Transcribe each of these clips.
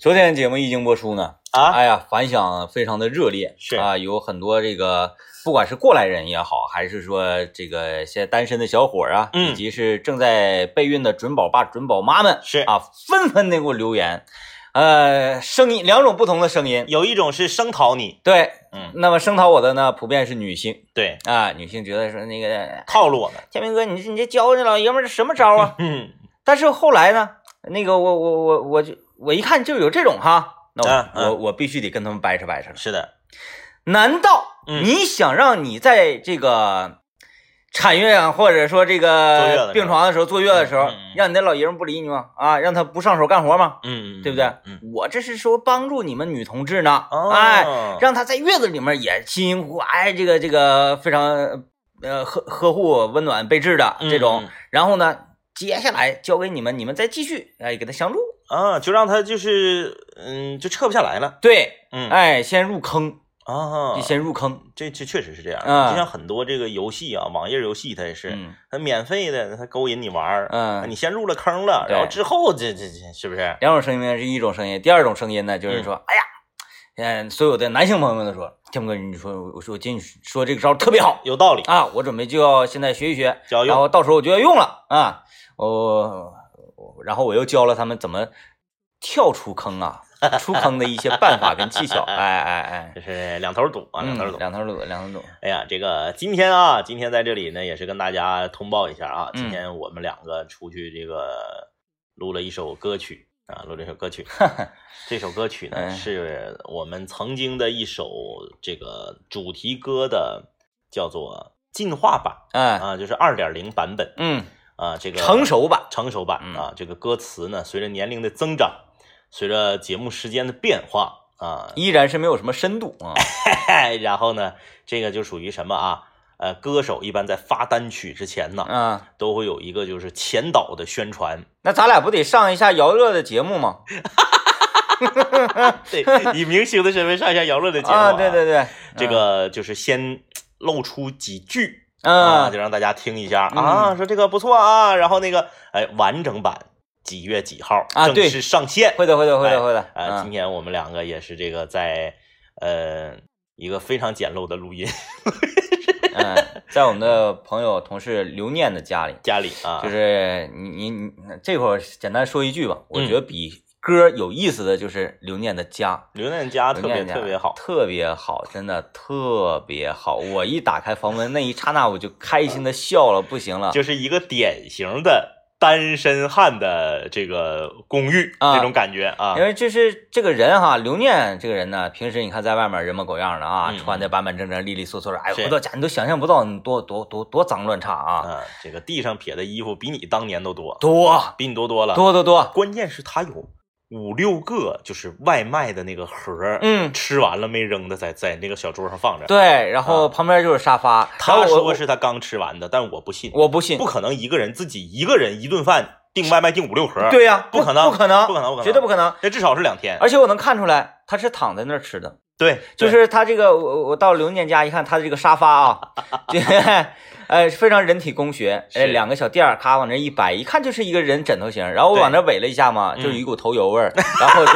昨天节目一经播出呢，啊，哎呀，反响非常的热烈，是。啊，有很多这个不管是过来人也好，还是说这个现在单身的小伙啊，嗯。以及是正在备孕的准宝爸、准宝妈们，是。啊，纷纷的给我留言，呃，声音两种不同的声音，有一种是声讨你，对，嗯，那么声讨我的呢，普遍是女性。对，啊，女性觉得说那个套路我们，天明哥，你这你这教这老爷们儿这什么招啊？嗯，但是后来呢，那个我我我我就我一看就有这种哈，那我、我我必须得跟他们掰扯掰扯了。是的，难道嗯你想让你在这个产月啊，或者说这个病床的时候坐月的时候，让你的老爷们不理你吗？啊，让他不上手干活吗？嗯，对不对？嗯，我这是说帮助你们女同志呢，哦，哎，让她在月子里面也辛辛苦苦，哎，这个这个非常呃呵呵护、温暖、备至的这种，嗯然后呢，接下来交给你们，你们再继续哎给他相助。啊，就让他就是，嗯，就撤不下来了，对，嗯，哎，先入坑，啊就，先入坑。这这确实是这样，嗯就像很多这个游戏啊，网页游戏它也是，嗯它免费的，它勾引你玩儿，嗯，你先入了坑了，然后之后这这这是不是？两种声音呢是一种声音，第二种声音呢就是说，哎呀，嗯，所有的男性朋友们都说，天哥，你说我说我听你说这个招特别好有道理，啊，我准备就要现在学一学，就要用，然后到时候我就要用了啊，我我然后我又教了他们怎么跳出坑啊，出坑的一些办法跟技巧，哎 哎哎，这是两头堵啊，两头嗯，堵。两头堵，两头堵，哎呀，这个今天啊，今天在这里呢，也是跟大家通报一下啊，嗯今天我们两个出去这个录了一首歌曲啊，录了一首歌曲。这首歌曲呢，哎是我们曾经的一首这个主题歌的，叫做进化版哎，啊，就是二点零版本嗯，啊，这个成熟版，成熟版嗯啊，这个歌词呢，随着年龄的增长，随着节目时间的变化啊，依然是没有什么深度啊，然后呢，这个就属于什么啊？呃，歌手一般在发单曲之前呢，啊。都会有一个就是前导的宣传，那咱俩不得上一下姚乐的节目吗？对，以明星的身份上一下姚乐的节目啊，对对对，这个就是先露出几句啊，嗯，就让大家听一下嗯。啊，说这个不错啊，然后那个哎，完整版几月几号啊对正式上线？会的会的会的会的，啊，今嗯，天我们两个也是这个在呃一个非常简陋的录音嗯，在我们的朋友同事刘念的家里，家里啊，就是你你你这会儿简单说一句吧，我嗯。觉得比歌有意思的就是刘念的家，刘念家特别特别好，特别好，真的特别好。我一打开房门那一刹那，我就开心的笑了，不行了。就是一个典型的单身汉的这个公寓啊那种感觉啊因，为就是这个人哈，刘念这个人呢，平时你看在外面人模狗样的啊，嗯穿的板板正正、利利索索的，哎，回到家你都想象不到你多多多多脏乱差啊，啊，这个地上撇的衣服比你当年都多，多比你多多了。多多多，关键是他有五六个就是外卖的那个盒儿，嗯，吃完了没扔的，在在那个小桌上放着。对，然后啊旁边就是沙发，然他说是他刚吃完的，但我不信，我不信不，可能一个人自己一个人一顿饭订外卖订五六盒，，对呀，不可能不可能，不可能，不可能，绝对不可能。这至少是两天。而且我能看出来，他是躺在那儿吃的，对，就是他这个，我我到刘念家一看，他的这个沙发啊，这 呃非常人体工学，是。呃两个小垫儿，咔往那一摆，一看就是一个人枕头型。然后我往那围了一下嘛，嗯就是一股头油味儿，然后就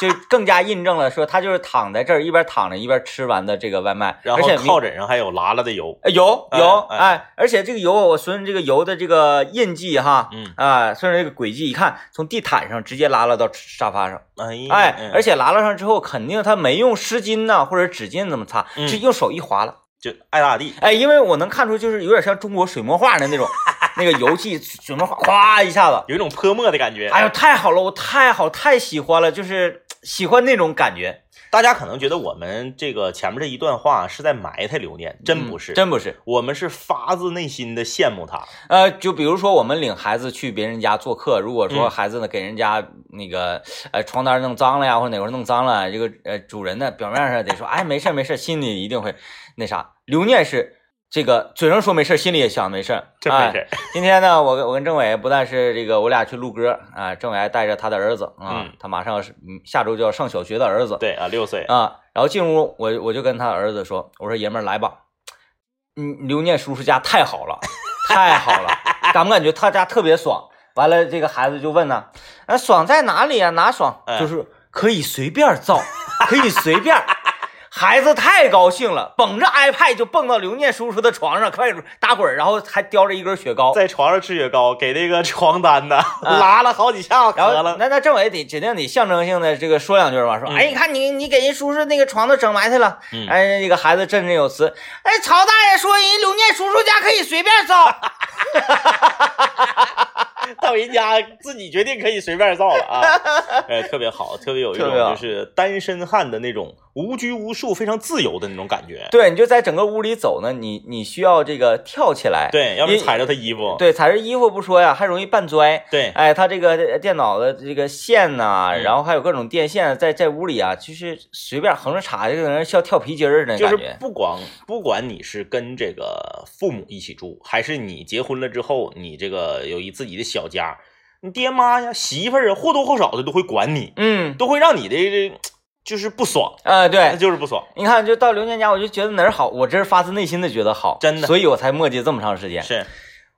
就更加印证了说他就是躺在这儿一边躺着一边吃完的这个外卖，然后而且靠枕上还有拉拉的油，呃有哎有哎哎，而且这个油我顺着这个油的这个印记哈。嗯，啊，顺着这个轨迹一看，从地毯上直接拉拉到沙发上，哎哎，而且拉拉了上之后，肯定他没用湿巾呐、或者纸巾怎么擦，嗯是用手一划拉。就爱咋咋地，哎，因为我能看出，就是有点像中国水墨画的那种，那个油迹水墨画，哗一下子，有一种泼墨的感觉。哎呦，太好了，我太好太喜欢了，就是喜欢那种感觉。大家可能觉得我们这个前面这一段话是在埋汰刘念，真不是，嗯真不是。我们是发自内心的羡慕他。呃，就比如说我们领孩子去别人家做客，如果说嗯孩子呢给人家那个呃床单弄脏了呀，或者哪块弄脏了，这个呃主人呢表面上得说哎没事没事，心里一定会那啥。刘念是这个嘴上说没事儿，心里也想没事儿，哎真没事儿，今天呢，我跟我跟政委不但是这个我俩去录歌啊，政委还带着他的儿子啊，嗯他马上下周就要上小学的儿子，对啊，六岁，啊，然后进屋我我就跟他儿子说，我说爷们儿来吧，嗯，刘念叔叔家太好了，太好了，感不感觉他家特别爽？完了，这个孩子就问呢，啊，爽在哪里啊、哪爽？哎就是可以随便造，可以随便。孩子太高兴了，捧着 iPad 就蹦到刘念叔叔的床上，开始打滚，然后还叼着一根雪糕。在床上吃雪糕，给那个床单呢拉了好几下，然后渴了。那那政委得指定得象征性的这个说两句吧，说，嗯哎，你看你你给人叔叔那个床都整埋汰了，嗯哎，这个孩子振振有词，哎，曹大爷说人刘念叔叔家可以随便造，到人家自己决定可以随便造了啊，哎，特别好，特别有一种就是单身汉的那种无拘无束、非常自由的那种感觉。对，你就在整个屋里走呢，你你需要这个跳起来，对，要不踩着他衣服。对，踩着衣服不说呀，还容易绊摔。对哎，他这个电脑的这个线呐、嗯然后还有各种电线在在屋里啊，就是随便横着插，就跟人像跳皮筋儿似的就是。不光不管你是跟这个父母一起住，还是你结婚了之后，你这个有一自己的小家，你爹妈呀、媳妇儿啊，或多或少的都会管你，嗯，都会让你的就是不爽，啊、对那，就是不爽。你看，就到刘念家，我就觉得哪儿好，我这是发自内心的觉得好，真的所以我才磨叽这么长时间。是，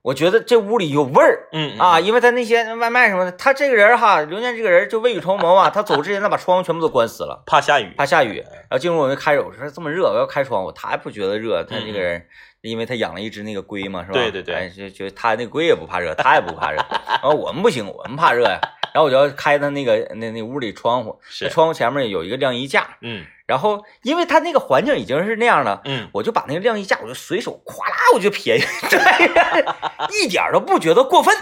我觉得这屋里有味儿。嗯嗯啊，因为他那些外卖什么的，他这个人哈，刘念这个人就未雨绸缪啊，他走之前他把窗户全部都关死了，怕下雨，怕下雨，然后进屋我就开着，我说这么热，我要开窗户，他还不觉得热，他这个人，因为他养了一只那个龟嘛，是吧？对对对。哎，就就他那龟也不怕热，他也不怕热，然后我们不行，我们怕热呀，然后我就要开他那个那那屋里窗户，是。那，窗户前面有一个晾衣架，嗯。然后因为他那个环境已经是那样了。嗯，我就把那个晾衣架，我就随手咵啦，我就撇下去，一点都不觉得过分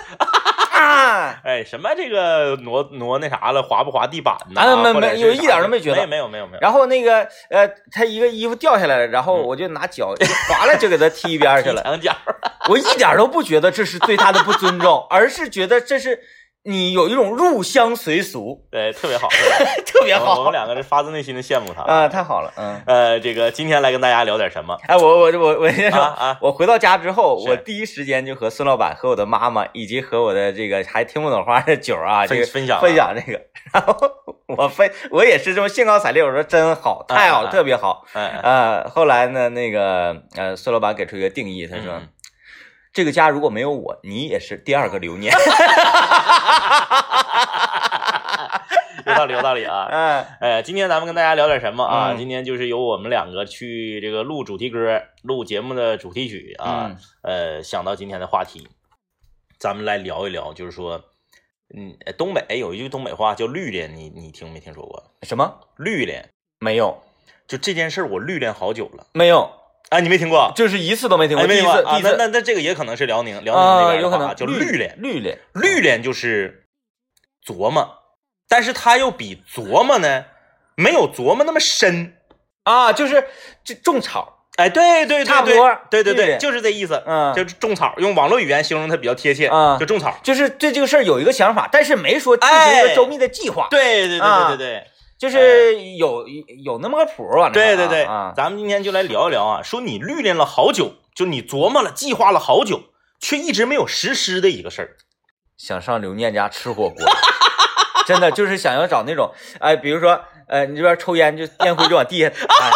啊！哎，什么这个挪挪那啥了，滑不滑地板呢？啊没没有一点啥都没觉得没有没有没有，然后那个呃，他一个衣服掉下来了，然后嗯我就拿脚就划了就给他踢一边去了。墙角，我一点都不觉得这是对他的不尊重，而是觉得这是你有一种入乡随俗，对，特别好，特别好。我们两个是发自内心的羡慕他。啊，太好了，嗯。呃，这个今天来跟大家聊点什么？哎，我我我我先说，啊啊？我回到家之后，我第一时间就和孙老板、和我的妈妈，以及和我的这个还听不懂话的九儿啊，这个分分享啊。分享这个，然后我分我也是这么兴高采烈，我说真好，太好特别好。嗯，呃，后来呢，那个呃，孙老板给出一个定义，他说、嗯这个家如果没有我，你也是第二个留念。有道理，有道理啊。嗯哎，今天咱们跟大家聊点什么啊？嗯今天就是由我们两个去这个录主题歌、录节目的主题曲啊。嗯呃，想到今天的话题，咱们来聊一聊，就是说，嗯，呃东北有一句东北话叫“绿脸”，你你听没听说过？什么？绿脸，没有，就这件事儿，我绿脸好久了没有，啊，你没听过？就是一次都没听过。哎，没第一次，听过啊？那那那这个也可能是辽宁辽宁啊，那边有可能叫绿脸。绿脸，绿脸就是琢磨，但是他又比琢磨呢没有琢磨那么深。啊，就是这种草，哎，对对对对差不多对对对，就是这意思，嗯，就是种草，用网络语言形容它比较贴切，嗯就种草。就是对这个事儿有一个想法，但是没说进行一哎个周密的计划，对对对啊对对对就是有有那么个谱儿对对对，啊，咱们今天就来聊一聊啊，说你绿恋了好久，就你琢磨了、计划了好久，却一直没有实施的一个事儿。想上刘念家吃火锅，真的就是想要找那种，哎，比如说，呃，你这边抽烟就烟灰就往地下，哎，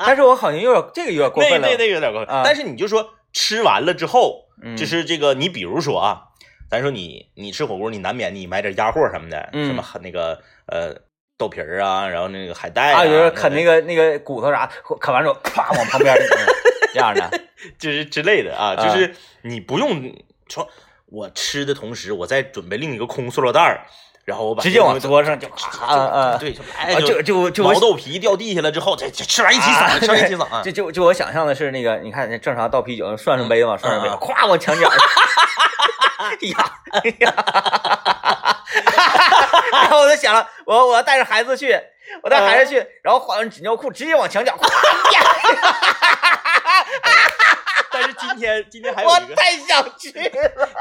但是我好像有点这个有点过那分了，那那个有点过分，啊。但是你就说吃完了之后，嗯。就是这个，你比如说啊，咱说你你吃火锅，你难免你买点鸭货什么的，嗯。什么那个呃豆皮儿啊，然后那个海带啊，有人啃那个个那个骨头啥，啃完之后啪往旁边 嗯这样的，就是之类的啊，啊就是你不用说，我吃的同时，我再准备另一个空塑料袋儿，然后我把直接往桌上就就啊啊对，就就就就毛豆皮掉地下了之后，这这吃完一起啊嗓，吃完一起嗓啊就就就我想象的是那个，你看正常倒啤酒，涮涮杯嘛，涮涮杯，嗯。嗯咵往墙角儿，呀 呀，然后我就想了，我我要带着孩子去，我带孩子去，然后换完纸尿裤，直接往墙角，但是今天今天还有一个，太想去了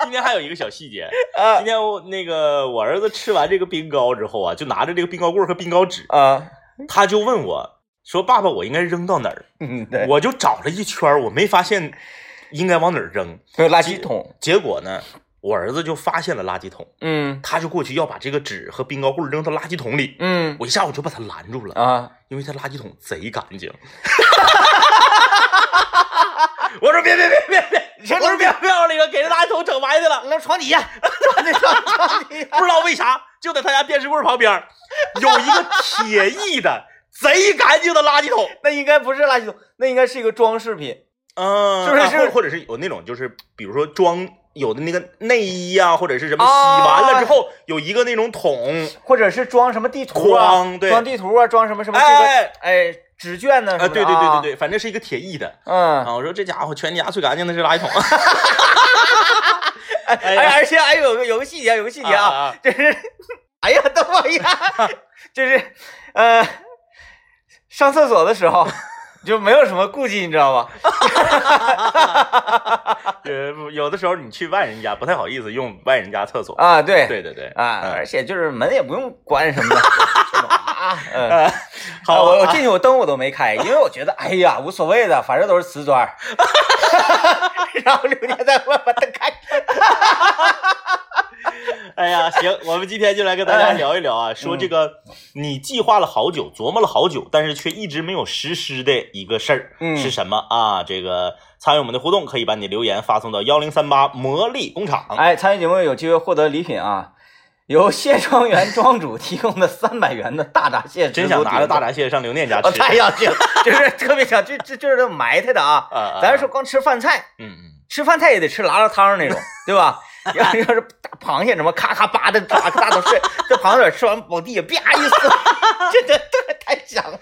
今天还有一个小细节，啊今天我那个我儿子吃完这个冰糕之后啊，就拿着这个冰糕棍和冰糕纸，啊，他就问我说：“爸爸，我应该扔到哪儿嗯，？”对，我就找了一圈，我没发现应该往哪儿扔。还有垃圾桶，结果呢，我儿子就发现了垃圾桶，嗯他就过去要把这个纸和冰糕棍扔到垃圾桶里。嗯我一下我就把他拦住了，啊，因为他垃圾桶贼干净。我说别别别别别！这我说别别往里了，给这垃圾桶整埋汰了。那床底下，床底上，床底下，不知道为啥，就在他家电视柜旁边，有一个铁艺的贼干净的垃圾桶，那应该不是垃圾桶，那应该是一个装饰品。嗯，是不是或者是有那种就是比如说装有的那个内衣啊，或者是什么洗啊完了之后有一个那种桶，或者是装什么地图啊，框对。装地图啊，装什么什么这个哎哎纸卷呢？啊，对对对对啊，对，反正是一个铁艺的。嗯，啊。我说这家伙全家最干净的是垃圾桶，哎哎呀。哎，而且还有个有个细节，有个细节啊，啊，就是，哎呀，等我一下，就是呃，上厕所的时候就没有什么顾忌，你知道吧？呃，有的时候你去外人家不太好意思用外人家厕所，啊，对，对对对，啊，嗯而且就是门也不用关什么的，这种啊，嗯。呃，好啊，我我啊进去我灯我都没开，因为我觉得哎呀无所谓的，反正都是瓷砖儿。然后刘年在外面把灯开开。哎呀，行，我们今天就来跟大家聊一聊啊，说这个你计划了好久，琢磨了好久，但是却一直没有实施的一个事儿，嗯是什么啊？这个参与我们的互动，可以把你的留言发送到幺零三八魔力工厂。哎，参与节目有机会获得礼品啊，由谢庄园庄主提供的三百元的大闸蟹，真想拿着大。闸蟹上刘念家我吃。太想去了，就是特别想，这这就是埋汰的啊！咱说光吃饭菜，嗯嗯，吃饭菜也得吃拉拉汤那种，对吧？要要是大螃蟹什么咔咔扒的扒个大头睡，这螃蟹吃完往地下啪一撕，这这这太香了。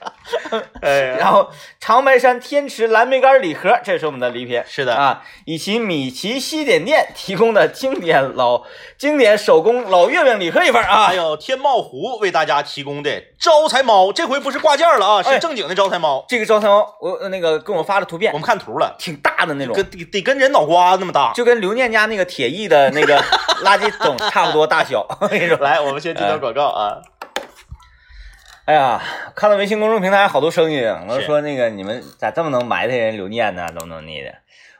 哎呀，然后长白山天池蓝莓干礼盒，这是我们的礼品。是的，啊，以及米奇西点店提供的经典老经典手工老月饼礼盒一份啊还。有天茂湖为大家提供的招财猫，这回不是挂件了啊，哎是正经的招财猫。这个招财猫，我呃那个跟我发的图片我，们看图了，挺大的那种，跟得得跟人脑瓜子那么大。就跟刘念家那个铁艺的那个 垃圾桶差不多大小。我跟你说，来，我们先进哎段广告啊。哎呀，看到微信公众平台好多声音，我是说那个你们咋这么能埋汰人留念呢？怎么怎么地的？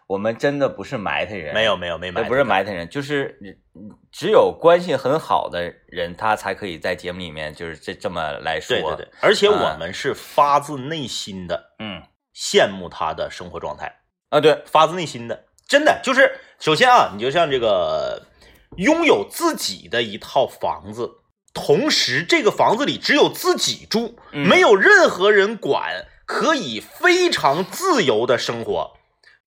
我们真的不是埋汰人，没有没有没埋，不是埋汰人，就是嗯只有关系很好的人，他才可以在节目里面就是这这么来说。对对对，而且我啊们是发自内心的嗯羡慕他的生活状态，啊对，发自内心的，真的就是，首先啊，你就像这个拥有自己的一套房子，同时这个房子里只有自己住，嗯没有任何人管，可以非常自由的生活，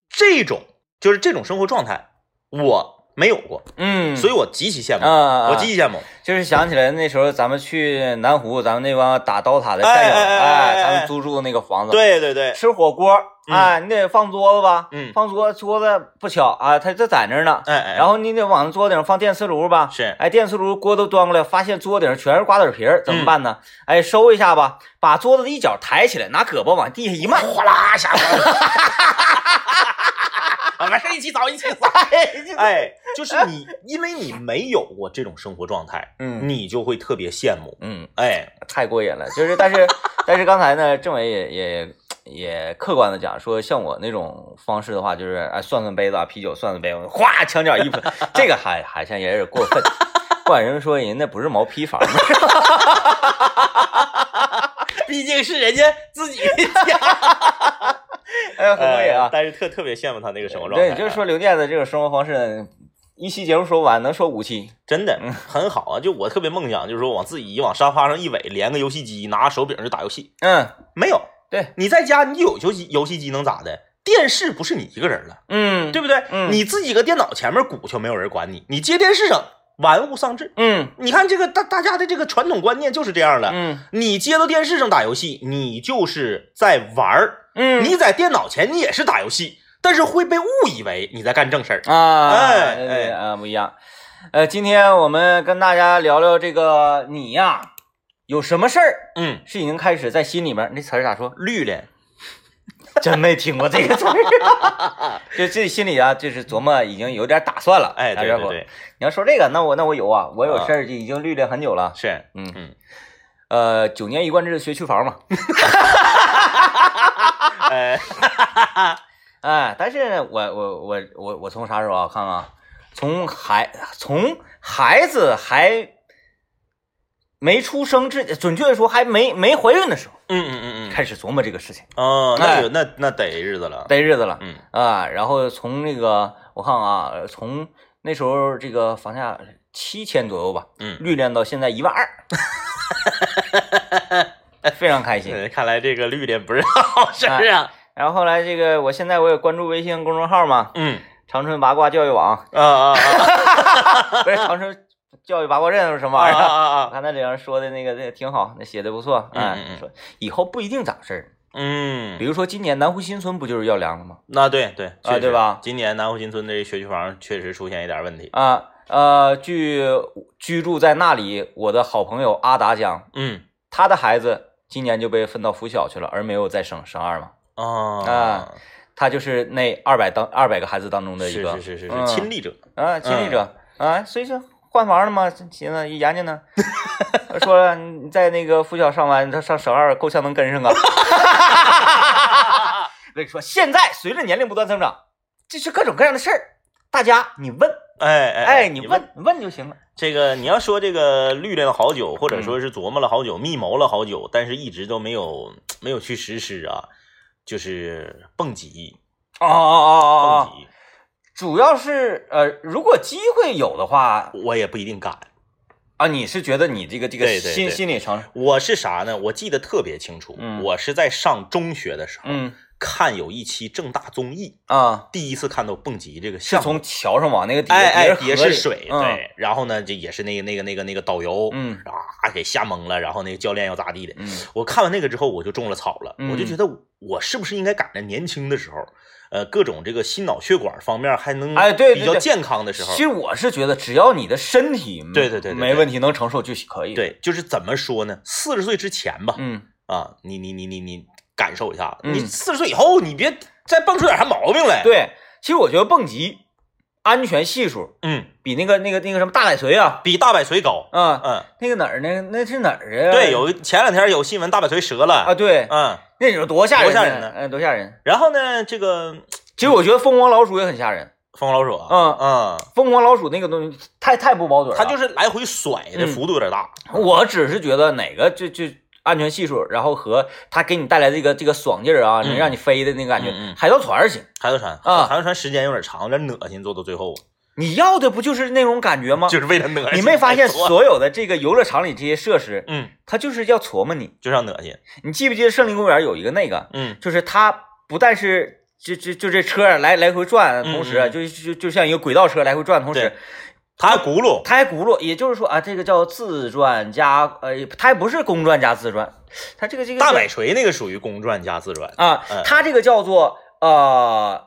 这种就是这种生活状态，我没有过，嗯，所以我极其羡慕，啊，我极其羡慕。就是想起来那时候咱们去南湖，咱们那帮打刀塔的战友，哎哎哎哎哎咱们租住的那个房子，，对对对，吃火锅，嗯。啊，你得放桌子吧，嗯。放桌桌子不巧啊，它就在那儿呢，哎哎，然后你得往桌顶上放电磁炉吧，是。哎，电磁炉锅都端过来，发现桌顶上全是瓜子皮儿，怎嗯么办呢？哎，收一下吧，把桌子的一角抬起来，拿胳膊往地下一迈，哗啦下锅了。啊，完事儿一起走，一起走。哎，就是你，因为你没有过这种生活状态，嗯你就会特别羡慕。嗯，哎，太过瘾了。就是，但是，但是刚才呢，政委也也也客观的讲说，像我那种方式的话，就是哎，算算杯子啊，啤酒算算杯子，哗，墙角一喷，这个还好像也有点过分。不管人说人那不是毛坯房，毕竟是人家自己的家，哎呀，很过瘾啊。哎但是特特别羡慕他那个生活状态。对，就是说刘念的这种生活方式，一期节目说完，能说五期。真的很好啊。就我特别梦想，就是说往自己往沙发上一围，连个游戏机，拿手柄就打游戏。嗯，没有，对，你在家你有游戏游戏机能咋的？电视不是你一个人了，嗯，对不对？嗯你自己搁电脑前面鼓就，没有人管你，你接电视上玩物丧志。嗯你看这个大大家的这个传统观念就是这样的，嗯你接到电视上打游戏，你就是在玩儿；嗯，你在电脑前你也是打游戏，但是会被误以为你在干正事儿。啊，哎哎啊，不一样。呃，今天我们跟大家聊聊这个你呀，有什么事儿嗯，是已经开始在心里面？那词儿咋说？绿了，真没听过这个词儿，就自己心里啊，就是琢磨，已经有点打算了。哎，对对对，你要说这个，那我那我有啊，我有啊事儿就已经虑了很久了。是，嗯嗯，呃，九年一贯制学区房嘛，哎，哎，但是呢，我我我我我从啥时候啊？看看啊，从孩从孩子还没出生之，准确的说还没没怀孕的时候，嗯嗯嗯嗯，开始琢磨这个事情，哦，哎那有那那得日子了，得日子了嗯啊。然后从那个我看啊，呃从那时候这个房价七千左右吧，嗯，绿练到现在一万二，非常开心。呃看来这个绿的不是好事儿啊。然后后来这个，我现在我也关注微信公众号嘛，嗯长春八卦教育网，啊啊啊 不是长春教育八卦阵是什么啊玩意儿？啊啊！我看那里边说的那个那个挺好，那写的不错，嗯嗯嗯说以后不一定咋事儿。嗯比，如说今年南湖新村不就是要凉了吗？那对对啊对吧今年南湖新村的学区房确实出现一点问题。啊呃，据居住在那里我的好朋友阿达讲，嗯他的孩子今年就被分到附小去了，而没有再升升二嘛。啊啊他就是那二百当二百个孩子当中的一个，是是是嗯是亲历者。啊，亲历者、啊，所以说换房了吗，寻思一研究呢，说了你在那个附小上完，他上省二够呛能跟上啊。我跟你说现在随着年龄不断增长，这是各种各样的事儿，大家你问，哎哎哎，你问问。就行了。这个你要说这个虑练了好久，或者说是琢磨了好久、密谋了好久，但是一直都没有没有去实施啊，就是蹦极，哦哦哦哦哦，蹦极，主要是呃，如果机会有的话我也不一定敢。啊，你是觉得你这个这个心心理承受，我是啥呢？我记得特别清楚，嗯我是在上中学的时候、嗯看有一期正大综艺，啊，第一次看到蹦极这个项目。是从桥上往那个底下哎哎，底下是水，嗯、对，然后呢，这也是那个那个那个那个导游，嗯。啊，给吓懵了，然后那个教练要咋地的，嗯。我看完那个之后，我就中了草了，嗯。我就觉得我是不是应该赶在年轻的时候，呃，各种这个心脑血管方面还能哎对比较健康的时候其，实我是觉得，只要你的身体对对对对对。没问题，能承受就可以。，对，就是怎么说呢？四十岁之前吧，嗯，啊，你你你你你感受一下，嗯你四十岁以后，你别再蹦出点啥毛病来。，对。其实我觉得蹦极安全系数嗯，比那个那个那个什么大摆锤啊比大摆锤高。嗯，嗯，那个哪儿呢？那是哪儿啊？对，有前两天有新闻，大摆锤折了。啊，对，嗯，那种多吓人，多吓人呢嗯，多吓人。然后呢，这个其实我觉得疯狂老鼠也很吓人，疯狂老鼠啊，嗯嗯，疯狂老鼠那个东西太太不保准了。它就是来回甩的嗯幅度有点大。我只是觉得哪个就就安全系数，然后和它给你带来这个这个爽劲儿啊，嗯能让你飞的那个感觉嗯嗯，海盗船行。海盗船啊海盗船时间有点长，有点恶心，做到最后你要的不就是那种感觉吗？就是为了恶心。你没发现？所有的这个游乐场里这些设施，嗯，它就是要琢磨你。就是要恶心。你记不记得森林公园有一个那个，嗯就是它不但是就就就这车来来回转，同时啊嗯嗯就就就像一个轨道车来回转，同时对它还轱辘，它还轱辘，也就是说啊，这个叫自转加呃，它还不是公转加自转，它这个这个大摆锤那个属于公转加自转，啊嗯，它这个叫做呃，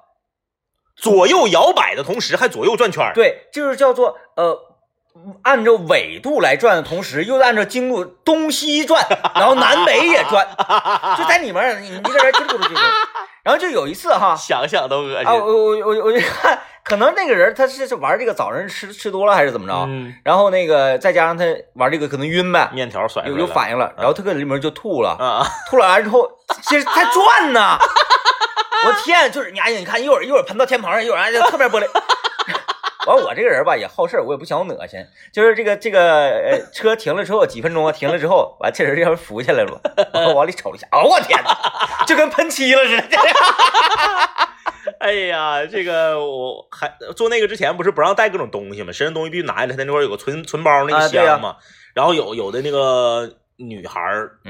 左右摇摆的同时还左右转圈儿。对，就是叫做呃。按照纬度来转的同时，又按照经度东西转，然后南北也转，就在里面儿，你你这人听不出去。然后就有一次哈，想想都恶啊，我。我我我一看，可能那个人他是是玩这个早上吃吃多了还是怎么着，嗯，然后那个再加上他玩这个可能晕呗，面条甩出有有反应了，然后他搁里面就吐了，啊，吐了完之后，其实他转呢，我天，就是你哎呀，你看一会儿一会儿喷到天棚上，一会儿哎这侧面玻璃。完，我这个人吧也好事儿，我也不想恶心，就是这个这个呃车停了之后几分钟啊，停了之后，完这人要浮起来了，我往里瞅了一下，哦我天哪，就跟喷漆了似的。哎呀，这个我还做那个之前不是不让带各种东西吗？身上东西必须拿下来，他那块有个存存包那个箱嘛。然后有有的那个女孩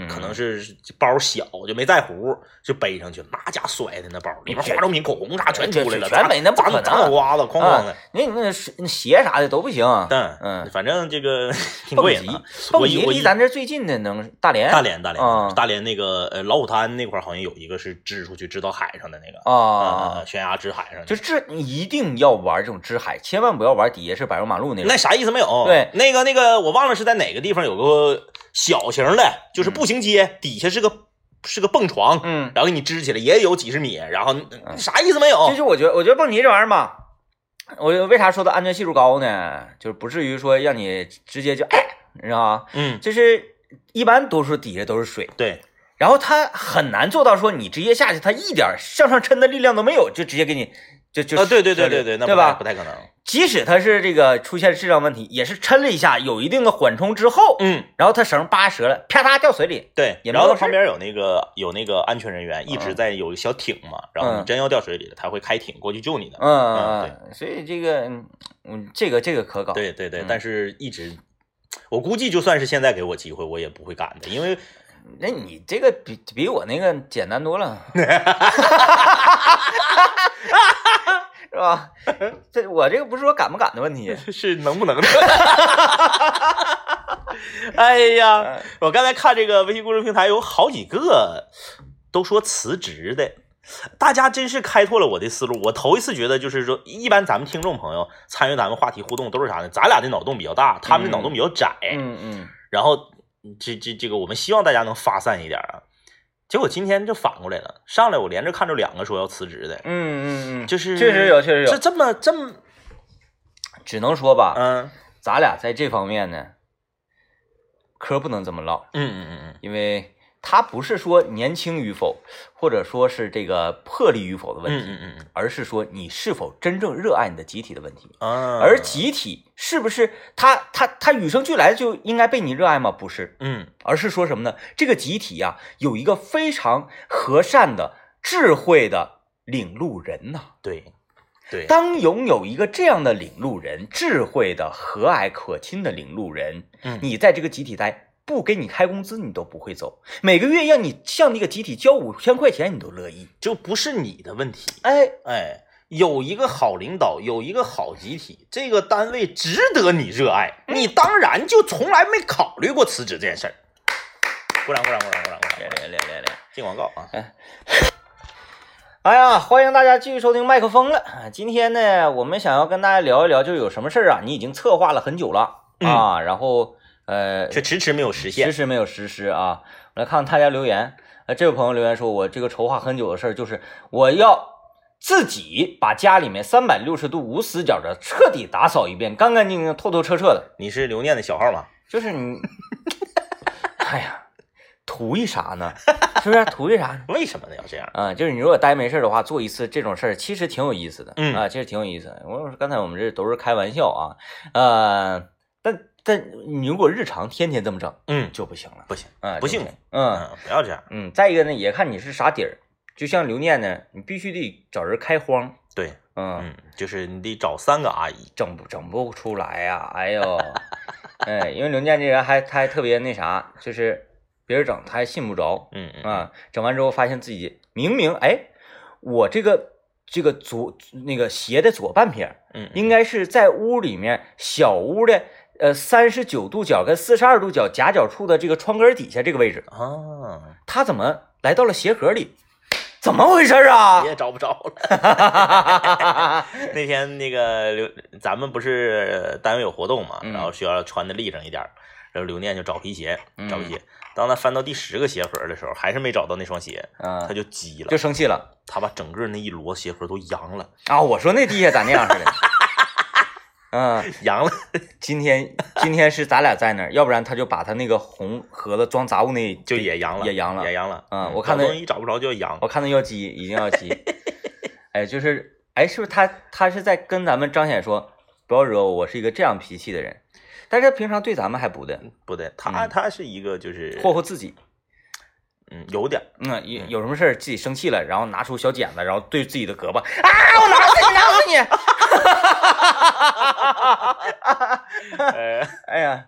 可能是包小就没在乎，就背上去，那家甩的那包里面化妆品、口红啥全出来了，全没那不可能脏脏瓜子哐哐的。那那是那鞋啥的都不行。但嗯，反正这个 挺蹦极过瘾的。，蹦极离咱这最近的能大连大连大连啊大连那个呃老虎滩那块儿好像有一个是支出去支到海上的那个啊呃，悬崖支海上的。就这你一定要玩这种支海，千万不要玩底下是柏油马路那个。那啥意思没有？对，那个那个，我忘了是在哪个地方有个小型的，就是步行街，底下是个是个蹦床，嗯，然后给你支起来，也有几十米，然后嗯啥意思没有其？实我觉得，我觉得蹦极这玩意儿吧，我为啥说它安全系数高呢？就是不至于说让你直接就哎，你知道吗？嗯，就是一般多数底下都是水，对，然后它很难做到说你直接下去，它一点向上撑的力量都没有，就直接给你就就啊，对对对对对，那对吧不太可能。即使它是这个出现质量问题，也是抻了一下，有一定的缓冲之后，嗯，然后它绳扒折了，啪嗒掉水里。对，然后他旁边有那个有那个安全人员一直嗯在有一小艇嘛，然后你嗯真要掉水里了，他会开艇过去救你的。嗯嗯嗯，所以这个嗯，嗯这个这个可搞。对对对，嗯但是一直我估计就算是现在给我机会，我也不会敢的，因为那你这个比比我那个简单多了，是吧？这我这个不是说敢不敢的问题，是能不能的。哎呀，嗯我刚才看这个微信公众平台有好几个都说辞职的，大家真是开拓了我的思路。我头一次觉得，就是说，一般咱们听众朋友参与咱们话题互动都是啥呢？咱俩的脑洞比较大，他们的脑洞比较窄，嗯嗯，然后这这这个我们希望大家能发散一点啊。结果今天就反过来了，上来我连着看着两个说要辞职的，嗯嗯嗯，就是确实有，确实有，这这么这么只能说吧，嗯咱俩在这方面呢，嗑不能这么唠，嗯嗯嗯嗯。因为他不是说年轻与否，或者说是这个魄力与否的问题，嗯嗯嗯而是说你是否真正热爱你的集体的问题。嗯啊，而集体是不是他他他与生俱来就应该被你热爱吗？不是，嗯。而是说什么呢？这个集体呀、有一个非常和善的、智慧的领路人呐、对对，当拥有一个这样的领路人，智慧的、和蔼可亲的领路人，嗯。你在这个集体待，不给你开工资，你都不会走。每个月让你向那个集体交五千块钱，你都乐意。就不是你的问题。哎，哎，有一个好领导，有一个好集体，这个单位值得你热爱，你当然就从来没考虑过辞职这件事儿。鼓掌，鼓掌，鼓掌，鼓掌，鼓掌！练练练练练。进广告啊！哎呀，欢迎大家继续收听麦克风了。啊今天呢，我们想要跟大家聊一聊，就是有什么事儿啊，你已经策划了很久了啊，然后呃，却迟迟没有实现。迟迟没有实施啊。我来看看大家留言，呃，这位朋友留言说，我这个筹划很久的事儿，就是我要自己把家里面三百六十度无死角的彻底打扫一遍，干干净净、透透彻彻的。你是留念的小号吗？就是你，哎呀，图一啥呢？是不是图一啥呢？为什么呢？要这样？啊、就是你如果待没事儿的话，做一次这种事儿，其实挺有意思的。嗯啊，其实挺有意思的。我说刚才我们这都是开玩笑啊，呃，但但你如果日常天天这么整嗯，就不行了，不行，啊，不幸福就行。嗯嗯，不要这样。嗯，再一个呢，也看你是啥底儿。就像刘念呢，你必须得找人开荒，对，嗯，嗯，就是你得找三个阿姨。整不整不出来呀、哎呦，哎，因为刘念这人还他还特别那啥，就是别人整他还信不着，嗯嗯啊，整完之后发现自己明明哎，我这个这个左那个鞋的左半撇嗯，应该是在屋里面小屋的呃三十九度角跟四十二度角夹角处的这个窗根底下这个位置，啊，他怎么来到了鞋盒里？怎么回事啊？也找不着了。那天那个刘，咱们不是单位有活动嘛，嗯然后需要穿的立正一点儿，然后刘念就找皮鞋，嗯找皮鞋。当他翻到第十个鞋盒的时候，还是没找到那双鞋，他嗯，就急了就，生气了他把整个那一摞鞋盒都扬了，啊！我说那地下咋那样似的？嗯，阳了。今天今天是咱俩在那儿，要不然他就把他那个红盒子装杂物那就也阳了，也阳了也阳了。嗯我看他找不着就要扬。我看他要鸡，一定要鸡。哎，就是哎，是不是他他是在跟咱们彰显说，不要惹我，我是一个这样脾气的人。但是平常对咱们还不的，不对，他嗯他是一个就是霍霍自己。嗯有点嗯，有有什么事儿自己生气了，然后拿出小剪子，然后对自己的胳膊啊，我挠死你，挠死你！呃哎呀，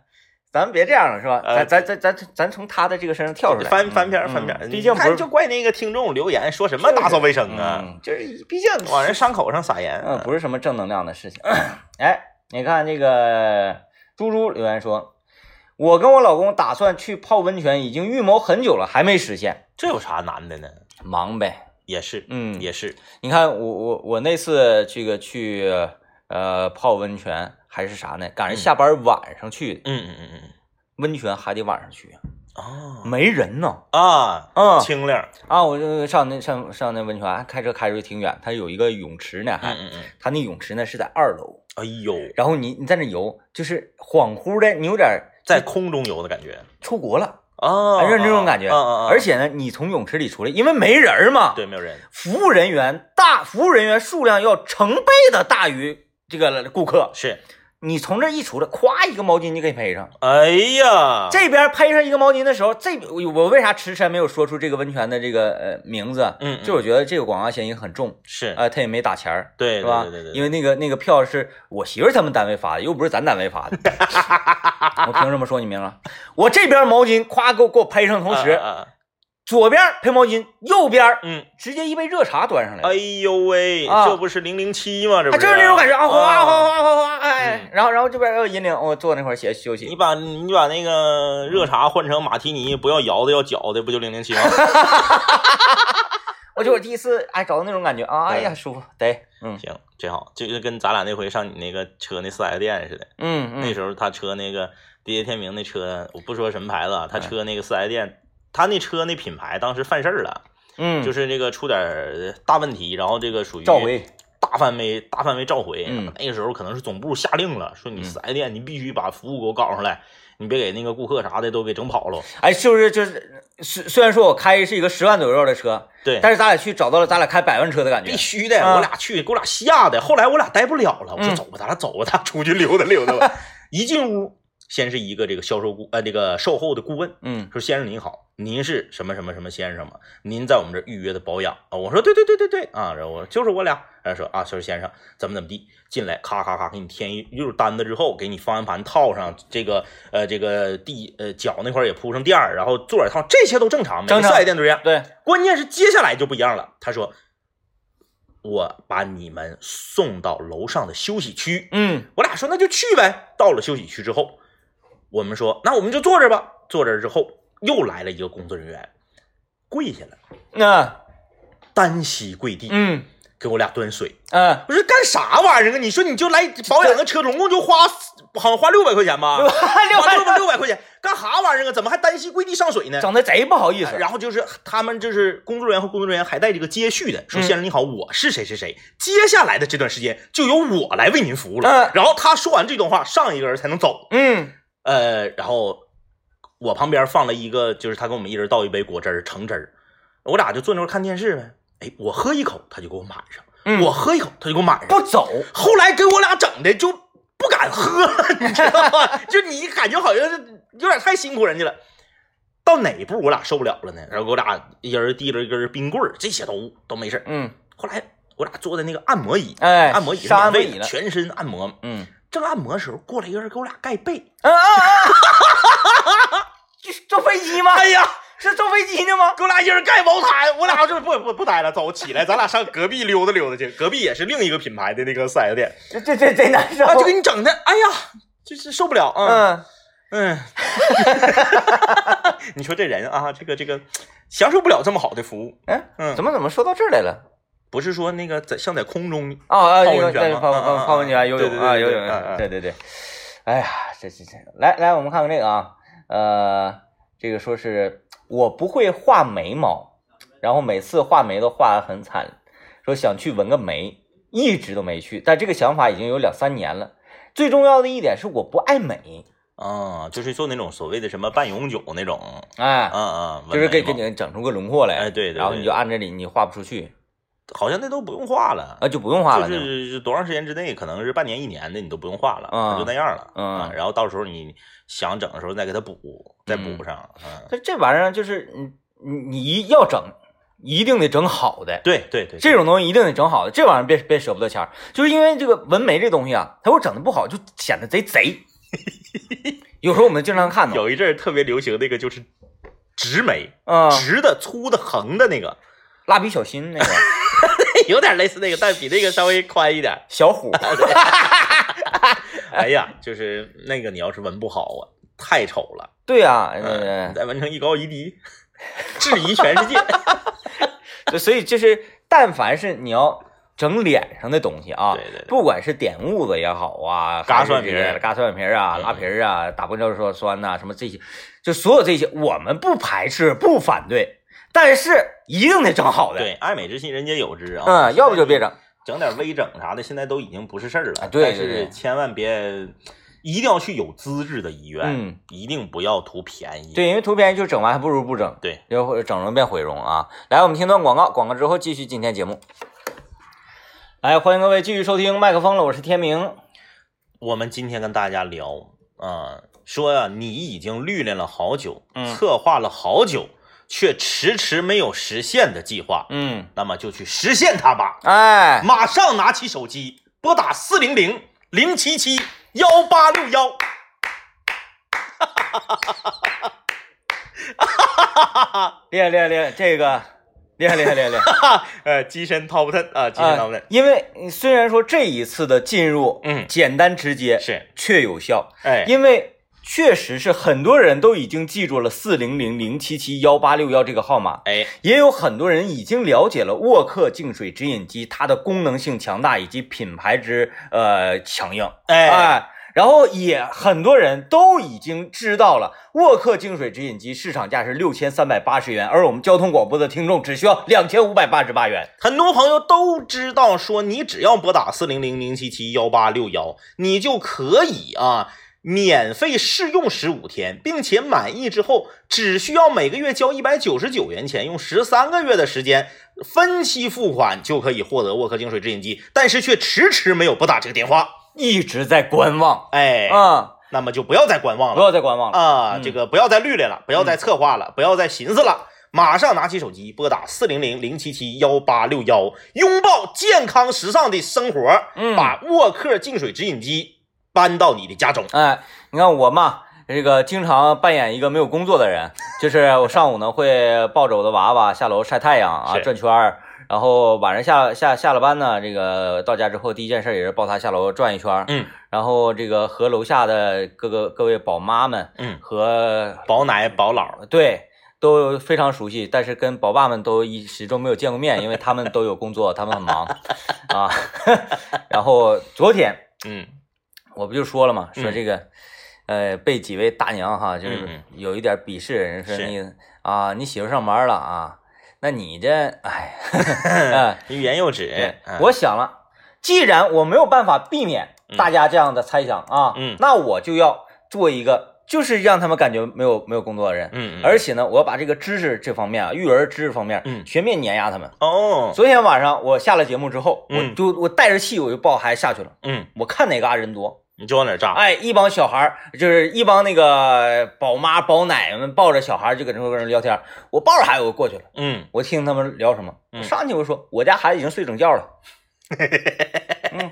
咱们别这样了，是吧？呃咱咱咱咱咱从他的这个身上跳出来，翻翻篇翻篇儿，毕竟不就怪那个听众留言说什么打扫卫生啊，嗯，就是毕竟往人伤口上撒盐。嗯，不是什么正能量的事情。哎，你看这个猪猪留言说，我跟我老公打算去泡温泉，已经预谋很久了，还没实现，这有啥难的呢？忙呗。也是，嗯，也是，你看我我我那次这个去呃泡温泉还是啥呢？赶上下班晚上去，嗯嗯嗯嗯，温泉还得晚上去，哦。没人呢。啊，嗯。清亮，啊，我就上那上上那温泉，开车开出去挺远，它有一个泳池呢，还。嗯嗯嗯，它那泳池呢是在二楼，哎呦，然后你你在那游，就是恍惚的，你有点在空中游的感觉。出国了，啊，哎，是这种感觉。而且呢，你从泳池里出来，因为没人嘛，对，没有人，服务人员大，服务人员数量要成倍的大于这个顾客，是你从这一出来，咵一个毛巾就给配上。哎呀，这边配上一个毛巾的时候，这我我为啥迟迟没有说出这个温泉的这个呃名字？嗯嗯就我觉得这个广告嫌疑很重，是啊，他也没打钱儿，对是吧？对对对对因为那个那个票是我媳妇儿他们单位发的，又不是咱单位发的。我凭什么说你名啊？我这边毛巾咵给我给我配上，同时、啊啊啊左边配毛巾，右边嗯，直接一杯热茶端上来了。哎呦喂，啊这不是零零七吗？这啊，不就是那种感觉啊，哗哗啊哗哗哗，哎嗯，然后然后这边要引领我坐那块儿歇休息你。把你把那个热茶换成马提尼，不要摇的，要搅的，不就零零七吗？我就我第一次哎找到那种感觉啊，哎呀舒服，得，嗯行，真好，就是跟咱俩那回上你那个车那四 S 店似的。嗯嗯，那时候他车那个地铁天明那车，我不说什么牌子他车那个四 S 店，他那车那品牌当时犯事儿了，嗯就是那个出点大问题，然后这个属于召回，大范围大范围召回。嗯那个时候可能是总部下令了，说你嗯四 S 店你必须把服务给我搞上来，你别给那个顾客啥的都给整跑了。哎，是不是就是虽虽然说我开是一个十万左右的车，对，但是咱俩去找到了咱俩开百万车的感觉必。须的，啊我俩去，给我俩吓的。后来我俩待不了了，我说嗯走吧，咱俩走吧，咱俩出去溜达溜达吧。一进屋，先是一个这个销售顾呃这个售后的顾问，嗯说先生您好，您是什么什么什么先生吗？您在我们这预约的保养啊？我说对对对对对啊，然后我就是我俩，然后说啊，说先生怎么怎么地，进来咔咔咔给你添一溜单子之后，给你方向盘套上这个呃这个地呃脚那块也铺上垫儿，然后座儿也套，这些都正常，每个四 S 店都这样。对，关键是接下来就不一样了，他说我把你们送到楼上的休息区，嗯我俩说那就去呗。到了休息区之后，我们说那我们就坐这儿吧。坐这儿之后，又来了一个工作人员，跪下了，那单膝跪地，嗯给我俩端水。嗯，我说干啥玩意儿啊？你说你就来保养个车，总共就花好像花六百块钱吧？六花六百百六百块钱，干啥玩意儿啊？怎么还单膝跪地上水呢？整的贼不好意思。然后就是他们就是工作人员和工作人员还带这个接续的，说嗯先生你好，我是谁谁谁，接下来的这段时间就由我来为您服务了。嗯然后他说完这段话，上一个人才能走。嗯呃，然后我旁边放了一个，就是他给我们一人倒一杯果汁儿橙汁儿，我俩就坐那块儿看电视呗。哎，我喝一口，他就给我满上；嗯，我喝一口，他就给我满上。不走。后来给我俩整的就不敢喝了，你知道吗？就你感觉好像是有点太辛苦人家了。到哪一步我俩受不了了呢？然后给我俩一人递了一根冰棍儿，这些都都没事儿。嗯，后来我俩坐在那个按摩椅，哎，按摩椅是上。全身按摩。嗯正按摩的时候，过来一个人给我俩盖被。嗯嗯嗯，这是坐飞机吗？哎呀，是坐飞机呢吗？给我俩一人盖毛毯，我俩就不不不待了，走起来，咱俩上隔壁溜达溜达去。隔壁也是另一个品牌的那个四 S 店，这这这贼难受。啊，就给你整的，哎呀，就是受不了啊。嗯，嗯，你说这人啊，这个这个享受不了这么好的服务。哎，嗯怎么怎么说到这儿来了？不是说那个在像在空中啊啊，泡那个温泉吗对泡嗯嗯嗯泡泡温泉游泳啊，游泳对对对对。哎呀，这这这，来来，我们看看这个啊，呃，这个说是我不会画眉毛，然后每次画眉都画得很惨，说想去纹个眉，一直都没去，但这个想法已经有两三年了。最重要的一点是我不爱美，啊，就是做那种所谓的什么半永久那种，哎，嗯嗯，就是给给你整出个轮廓来，哎对对对然后你就按这里你画不出去毛，好像那都不用画了。啊，就不用画了，就就是多长时间之内，可能是半年一年的，你都不用画了，嗯就那样了。嗯啊然后到时候你想整的时候再给它补，再补上。嗯，这这玩意儿就是你你你要整，一定得整好的。对对对，这种东西一定得整好的，这玩意儿别别舍不得钱儿，就是因为这个纹眉这东西啊，它如果整的不好，就显得贼贼。有时候我们经常看到，有一阵儿特别流行那个就是直眉，啊、直的、粗的、横的那个，蜡笔小新那个 有点类似那个，但比那个稍微宽一点。小虎，哎呀，就是那个你要是纹不好啊，太丑了，对啊、嗯呃，再纹成一高一低，质疑全世界。就所以就是，但凡是你要整脸上的东西啊，对对对不管是点痦子也好啊，嘎蒜皮嘎蒜皮啊、嗯拉皮儿啊、打玻尿酸酸呐、什么这些，就所有这些，我们不排斥、不反对，但是一定得整好的。对，爱美之心人皆有之啊。嗯，要不就别整。整点微整啥的，现在都已经不是事儿了。啊对但是千万别，一定要去有资质的医院，嗯，一定不要图便宜。对，因为图便宜就整完还不如不整，对，就会整容变毁容啊。来，我们听段广告，广告之后继续今天节目。来，欢迎各位继续收听麦克风了，我是天明。我们今天跟大家聊啊、说呀、你已经历练了好久，嗯策划了好久，却迟迟没有实现的计划，嗯，那么就去实现它吧！哎，马上拿起手机，拨打四零零零七七幺八六幺。哈哈哈哈哈哈厉害厉害厉害，这个厉害厉害厉害厉害。呃，跻身 top ten 啊，跻身 top 啊 ten，，因为虽然说这一次的进入，嗯。简单直接，是，却有效，哎，因为确实是很多人都已经记住了四零零零七七幺八六幺这个号码，哎，也有很多人已经了解了沃克净水直饮机它的功能性强大以及品牌之呃强硬，哎，哎。然后也很多人都已经知道了，沃克净水直饮机市场价是六千三百八十元，而我们交通广播的听众只需要两千五百八十八元。很多朋友都知道，说你只要拨打四零零零七七幺八六幺，你就可以啊。免费试用十五天，并且满意之后，只需要每个月交一百九十九元钱，用十三个月的时间分期付款就可以获得沃克净水直饮机，但是却迟迟没有拨打这个电话。一直在观望哎，啊、那么就不要再观望了不要再观望了。啊！嗯这个不要再虑练了，不要再策划了，不要再寻思了，马上拿起手机拨打四零零零七七幺八六幺，拥抱健康时尚的生活，嗯把沃克净水直饮机搬到你的家中。哎，你看我嘛，这个经常扮演一个没有工作的人，就是我上午呢会抱着我的娃娃下楼晒太阳啊，转圈儿，然后晚上下下下了班呢，这个到家之后第一件事也是抱他下楼转一圈，嗯然后这个和楼下的各个各位宝妈们嗯，和宝奶宝姥，对。都非常熟悉，但是跟宝爸们都一始终没有见过面，因为他们都有工作，他们很忙 啊。然后昨天嗯我不就说了嘛，嗯。说这个，呃，被几位大娘哈，就是嗯有一点鄙视人，说你啊，你媳妇上班了啊，那你这，哎，哎欲言又止我想了，既然我没有办法避免大家这样的猜想啊，嗯。那我就要做一个，就是让他们感觉没有没有工作的人，嗯，嗯。而且呢，我要把这个知识这方面啊，育儿知识方面，嗯全面碾压他们。哦，昨天晚上我下了节目之后，嗯。我就我带着气我就抱孩子下去了，嗯，我看哪嘎人多。你就往哪儿炸。哎，一帮小孩儿，就是一帮那个宝妈宝奶们抱着小孩儿就搁这跟人聊天。我抱着孩子我过去了，嗯我听他们聊什么。嗯我上去我说我家孩子已经睡整觉了，嗯，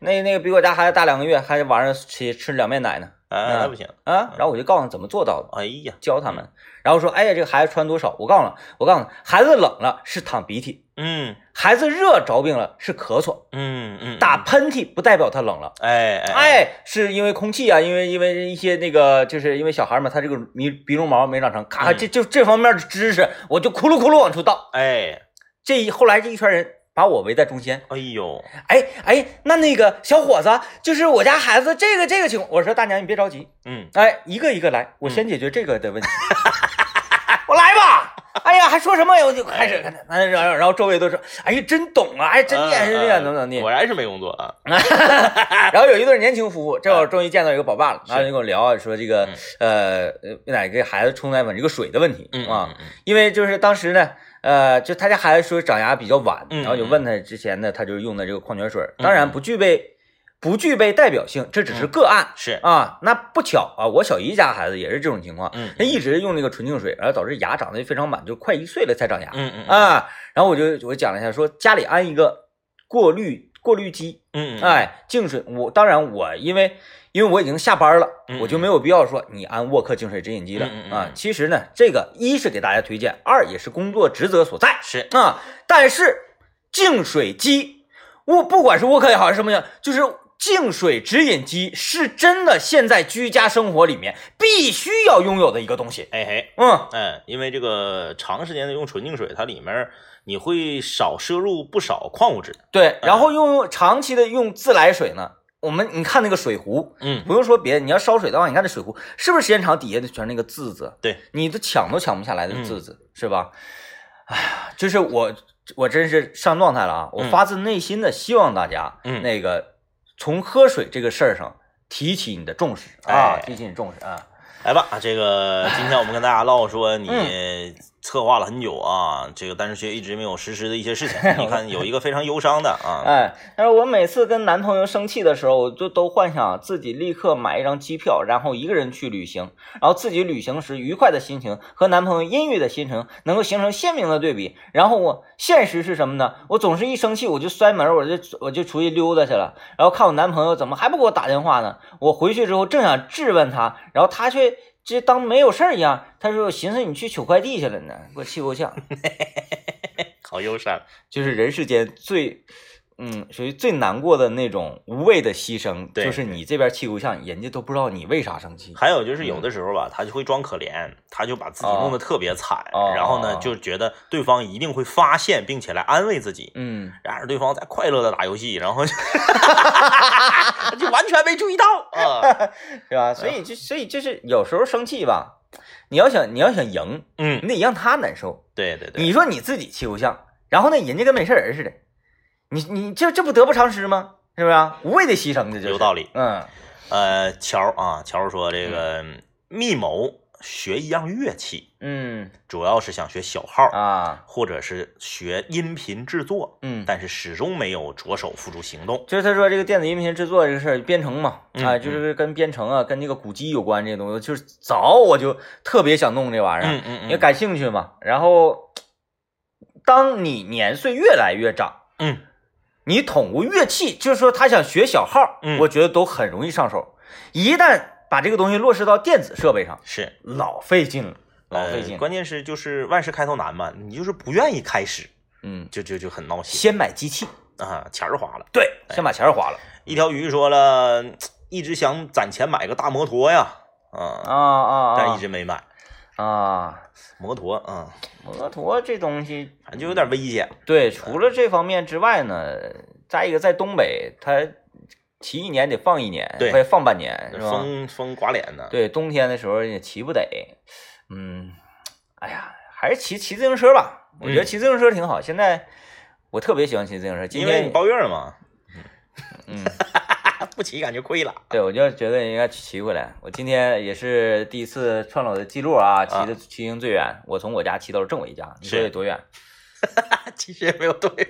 那那个比我家孩子大两个月，还晚上起吃两面奶呢啊，那不行。啊。然后我就告诉他怎么做到的，哎呀，教他们。然后说，哎呀，这个孩子穿多少？我告诉他，我告诉他，孩子冷了是淌鼻涕，嗯孩子热着病了是咳嗽，嗯嗯，打喷嚏不代表他冷了。哎哎哎，是因为空气啊，因为因为一些那个，就是因为小孩嘛，他这个鼻鼻绒毛没长成，咔，嗯这就这方面的知识，我就咕噜咕噜往出倒。哎这一后来这一圈人把我围在中间，哎呦，哎哎，那那个小伙子，就是我家孩子这个这个情况，我说大娘你别着急，嗯哎，一个一个来，我先解决这个的问题。我来吧。哎呀，还说什么呀？我就开始，然后然后周围都说，哎呀，真懂啊，哎，真厉害，真厉害，怎么怎么地。果然是没工作啊。然后有一对年轻夫妇，这会儿终于见到一个宝爸了，然后就跟我聊啊，说这个嗯呃呃哪给孩子冲奶粉这个水的问题嗯啊，嗯因为就是当时呢，呃，就他家孩子说长牙比较晚，嗯然后就问他之前呢，他就用的这个矿泉水，当然不具备不具备代表性，这只是个案。是，啊，那不巧啊，我小姨家孩子也是这种情况，嗯他一直用那个纯净水，然后导致牙长得非常满，就快一岁了才长牙。嗯嗯。啊，然后我就我讲了一下，说家里安一个过滤过滤机，嗯嗯，哎，净水，我当然我因为因为我已经下班了，嗯我就没有必要说你安沃克净水直饮机了、啊。其实呢，这个一是给大家推荐，二也是工作职责所在是，啊。但是净水机，沃不管是沃克也好还是什么样，就是净水直饮机是真的现在居家生活里面必须要拥有的一个东西。哎嘿，嗯，嗯，因为这个长时间的用纯净水，它里面你会少摄入不少矿物质。对。然后用长期的用自来水呢，我们你看那个水壶，嗯不用说别的，你要烧水的话，你看这水壶是不是时间长底下的全是那个渍子？对，你都抢都抢不下来的嗯渍子，是吧？哎呀，就是我我真是上状态了啊！我嗯发自内心的希望大家，嗯那个从喝水这个事儿上提起你的重视啊哎，提起你重视啊。来吧，这个今天我们跟大家唠说，你嗯策划了很久啊，这个但是却一直没有实施的一些事情。你看有一个非常忧伤的啊，哎，但是我每次跟男朋友生气的时候，我就都幻想自己立刻买一张机票，然后一个人去旅行，然后自己旅行时愉快的心情和男朋友阴郁的心情能够形成鲜明的对比。然后我现实是什么呢？我总是一生气我就摔门，我就我就出去溜达去了，然后看我男朋友怎么还不给我打电话呢？我回去之后正想质问他，然后他却。这当没有事儿一样，他说：“我寻思你去取快递去了呢，给我气够呛。”好忧伤，就是人世间最，嗯，属于最难过的那种无谓的牺牲，就是你这边气够呛，人家都不知道你为啥生气。还有就是有的时候吧，他就会装可怜，他就把自己弄得特别惨，然后呢，就觉得对方一定会发现，并且来安慰自己。嗯，然而对方在快乐的打游戏，然后就 就完全没注意到啊，是吧？所以就所以就是有时候生气吧，你要想你要想赢，嗯，你得让他难受。对对对，你说你自己气不像，然后呢，人家跟没事人似的，你你这这不得不偿失吗？是不是？无谓的牺牲，这就有道理。嗯，呃，乔啊，乔说这个密谋。学一样乐器，嗯，主要是想学小号啊，或者是学音频制作，嗯，但是始终没有着手付诸行动。就是他说这个电子音频制作这个事儿，编程嘛，啊，就是跟编程啊，跟那个古机有关这些东西，就是早我就特别想弄这玩意儿，嗯嗯，也感兴趣嘛。然后，当你年岁越来越长，嗯，你统过乐器，就是说他想学小号，嗯，我觉得都很容易上手。一旦把这个东西落实到电子设备上是老费劲了，老费劲。关键是就是万事开头难嘛，你就是不愿意开始，嗯，就就就很闹心。先买机器啊，钱儿花了。对，先把钱儿花了。一条鱼说了，一直想攒钱买个大摩托呀，啊啊啊，但一直没买啊。摩托啊，摩托这东西反正就有点危险。对，除了这方面之外呢，再一个在东北它。骑一年得放一年，对，放半年，是吧？风风刮脸呢。对，冬天的时候也骑不得。嗯，哎呀，还是骑骑自行车吧。我觉得骑自行车挺好。现在我特别喜欢骑自行车，因为你抱怨嘛。嗯，不骑感觉亏了。对，我就觉得应该骑回来。我今天也是第一次创了我的记录啊，骑的骑行最远，我从我家骑到了政委家。你说有多远？其实也没有多远。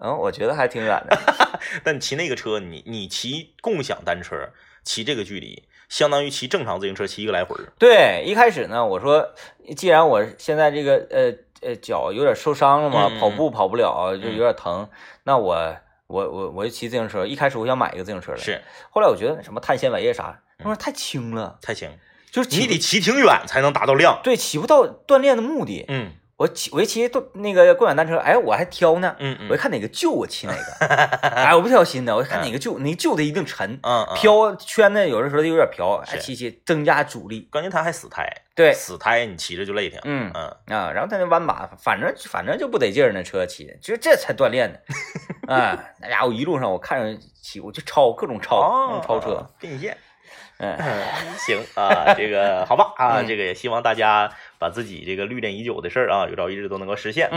嗯，我觉得还挺远的。但骑那个车，你你骑共享单车，骑这个距离，相当于骑正常自行车骑一个来回。对，一开始呢，我说，既然我现在这个呃呃脚有点受伤了嘛，跑步跑不了，就有点疼，那我我我我就骑自行车。一开始我想买一个自行车的，是。后来我觉得什么碳纤维啊啥，他说太轻了，太轻，就是你得骑挺远才能达到量。对，起不到锻炼的目的。嗯。我骑我一骑都那个共享单车，哎，我还挑呢，嗯我一看哪个旧，我骑哪个，哎，我不挑新的，我看哪个旧，那旧的一定沉，嗯，飘圈的有的时候有点飘，哎，骑骑增加阻力，关键它还死胎，对，死胎你骑着就累挺，嗯嗯。啊，然后它那弯把，反正反正就不得劲儿，那车骑，就这才锻炼呢，啊，那家伙一路上我看着骑，我就超各种超，超车。并线。嗯，行啊，这个好吧啊，这个也希望大家把自己这个虑练已久的事儿啊，有朝一日都能够实现啊。